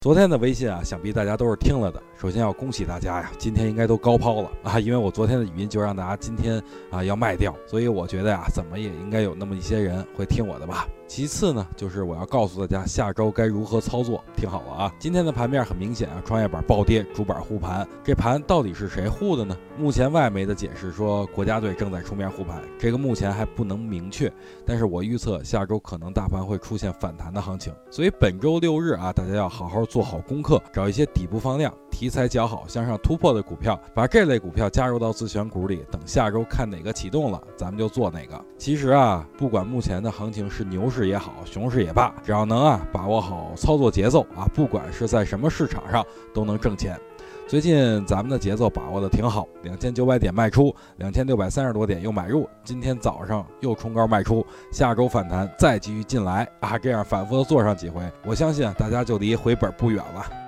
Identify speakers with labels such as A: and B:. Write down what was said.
A: 昨天的微信啊，想必大家都是听了的。首先要恭喜大家呀，今天应该都高抛了啊，因为我昨天的语音就让大家今天啊要卖掉，所以我觉得呀，怎么也应该有那么一些人会听我的吧。其次呢，就是我要告诉大家下周该如何操作。听好了啊，今天的盘面很明显啊，创业板暴跌，主板护盘。这盘到底是谁护的呢？目前外媒的解释说国家队正在出面护盘，这个目前还不能明确。但是我预测下周可能大盘会出现反弹的行情，所以本周六日啊，大家要好好做好功课，找一些底部放量、题材较好、向上突破的股票，把这类股票加入到自选股里。等下周看哪个启动了，咱们就做哪个。其实啊，不管目前的行情是牛市也好，熊市也罢，只要能啊把握好操作节奏啊，不管是在什么市场上都能挣钱。最近咱们的节奏把握的挺好，两千九百点卖出，两千六百三十多点又买入，今天早上又冲高卖出，下周反弹再继续进来啊，这样反复的做上几回，我相信大家就离回本不远了。